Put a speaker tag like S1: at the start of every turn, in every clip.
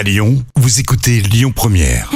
S1: À Lyon, vous écoutez Lyon Première.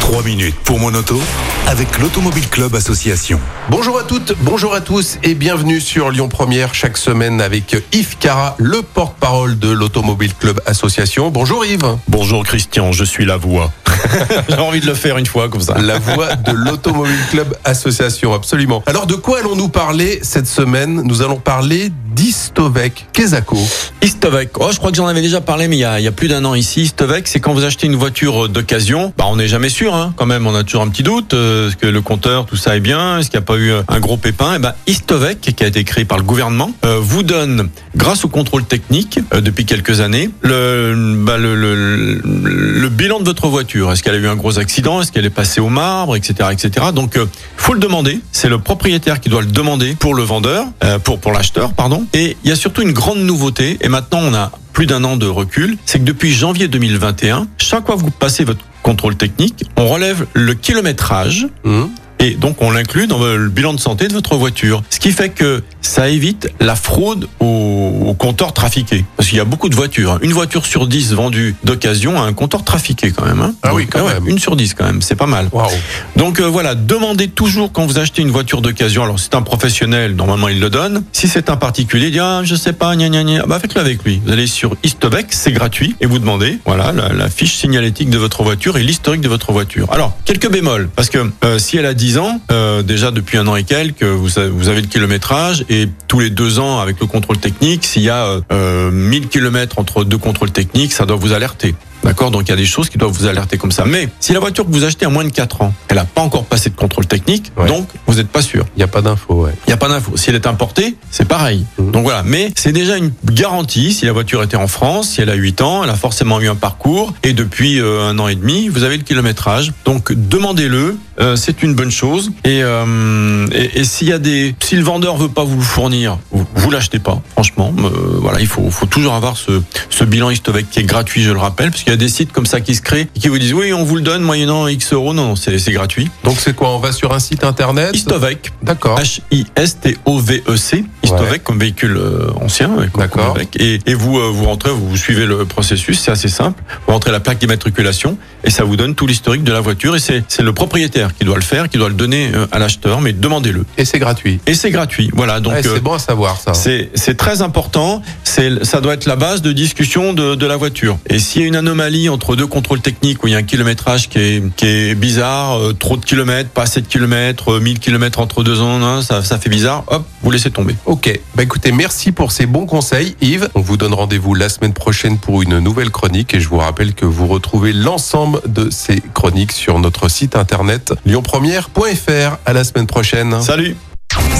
S1: Trois minutes pour mon auto avec l'Automobile Club Association.
S2: Bonjour à toutes, bonjour à tous et bienvenue sur Lyon Première chaque semaine avec Yves Cara, le porte-parole de l'Automobile Club Association. Bonjour Yves.
S3: Bonjour Christian, je suis la voix. J'ai envie de le faire une fois comme ça.
S2: La voix de l'Automobile Club Association, absolument. Alors de quoi allons-nous parler cette semaine? Nous allons parler d'Istovec. Kezako.
S3: Istovec, oh, je crois que j'en avais déjà parlé, mais il y a, plus d'un an ici. Istovec, c'est quand vous achetez une voiture d'occasion, bah, on n'est jamais sûr, hein, quand même, on a toujours un petit doute. euh, Est-ce que le compteur, tout ça est bien? Est-ce qu'il n'y a pas eu un gros pépin? Et ben, Istovec, qui a été créé par le gouvernement, euh, vous donne, grâce au contrôle technique euh, depuis quelques années, le, bah, le bilan de votre voiture. Est-ce qu'elle a eu un gros accident? Est-ce qu'elle est passée au marbre, etc., etc. Donc, euh, faut le demander. C'est le propriétaire qui doit le demander pour le vendeur, euh, pour pour l'acheteur, pardon. Et il y a surtout une grande nouveauté. Et maintenant, on a plus d'un an de recul. C'est que depuis janvier 2021, chaque fois que vous passez votre contrôle technique, on relève le kilométrage
S2: Hum.
S3: Et donc on l'inclut dans le bilan de santé de votre voiture. Ce qui fait que ça évite la fraude au, au compteur trafiqué. Parce qu'il y a beaucoup de voitures. hein. Une voiture sur 10 vendue d'occasion a un compteur trafiqué quand même. hein.
S2: Ah oui, quand
S3: ouais,
S2: même.
S3: Une sur 10 quand même, c'est pas mal. Donc euh, voilà, demandez toujours quand vous achetez une voiture d'occasion. Alors c'est un professionnel, normalement il le donne. Si c'est un particulier, il dit ah je sais pas, gna gna gna. Bah faites-le avec lui. Vous allez sur Istobek, c'est gratuit et vous demandez voilà la, la fiche signalétique de votre voiture et l'historique de votre voiture. Alors quelques bémols parce que euh, si elle a 10 ans, euh, déjà depuis un an et quelques, vous avez, le kilométrage et tous les deux ans avec le contrôle technique, s'il y a euh, euh, 1000 kilomètres entre deux contrôles techniques, ça doit vous alerter. D'accord? Donc il y a des choses qui doivent vous alerter comme ça. Mais si la voiture que vous achetez a moins de 4 ans, elle n'a pas encore passé de contrôle technique,
S2: Ouais.
S3: donc vous n'êtes pas sûr.
S2: Il n'y a pas d'info, ouais.
S3: Il n'y a pas d'info. Si elle est importée, c'est pareil.
S2: Mhm.
S3: Donc voilà. Mais c'est déjà une garantie. Si la voiture était en France, si elle a 8 ans, elle a forcément eu un parcours. Et depuis euh, un an et demi, vous avez le kilométrage. Donc demandez-le. Euh, c'est une bonne chose. Et, euh, et, et s'il y a des, si le vendeur veut pas vous le fournir, vous, vous l'achetez pas. Franchement, Euh, voilà, il faut, faut toujours avoir ce, ce bilan Istovec qui est gratuit, je le rappelle, parce qu'il y a des sites comme ça qui se créent et qui vous disent oui, on vous le donne moyennant X euros. Non, non, c'est c'est gratuit.
S2: Donc c'est quoi? On va sur un site internet?
S3: Istovec,
S2: D'accord.
S3: H-I-S-T-O-V-E-C, Istovec comme véhicule euh, ancien. ouais, comme-
S2: D'accord.
S3: comme avec. Et, et vous, euh, vous rentrez, vous, vous suivez le processus, c'est assez simple. Vous rentrez la plaque d'immatriculation et ça vous donne tout l'historique de la voiture. Et c'est le propriétaire qui doit le faire, qui doit le donner euh, à l'acheteur, mais demandez-le.
S2: Et c'est gratuit.
S3: Et c'est gratuit. Voilà, donc
S2: Ouais,
S3: euh,
S2: c'est bon à savoir ça.
S3: c'est très important. C'est ça doit être la base de discussion de, de la voiture. Et s'il y a une anomalie entre deux contrôles techniques où il y a un kilométrage qui est qui est bizarre, euh, trop de kilomètres, pas assez de kilomètres, euh, 1000 kilomètres entre deux zones, hein, ça ça fait bizarre. Hop, vous laissez tomber.
S2: Ok, bah écoutez, merci pour ces bons conseils Yves. On vous donne rendez-vous la semaine prochaine pour une nouvelle chronique et je vous rappelle que vous retrouvez l'ensemble de ces chroniques sur notre site internet lyonpremière.fr. À la semaine prochaine.
S3: Salut.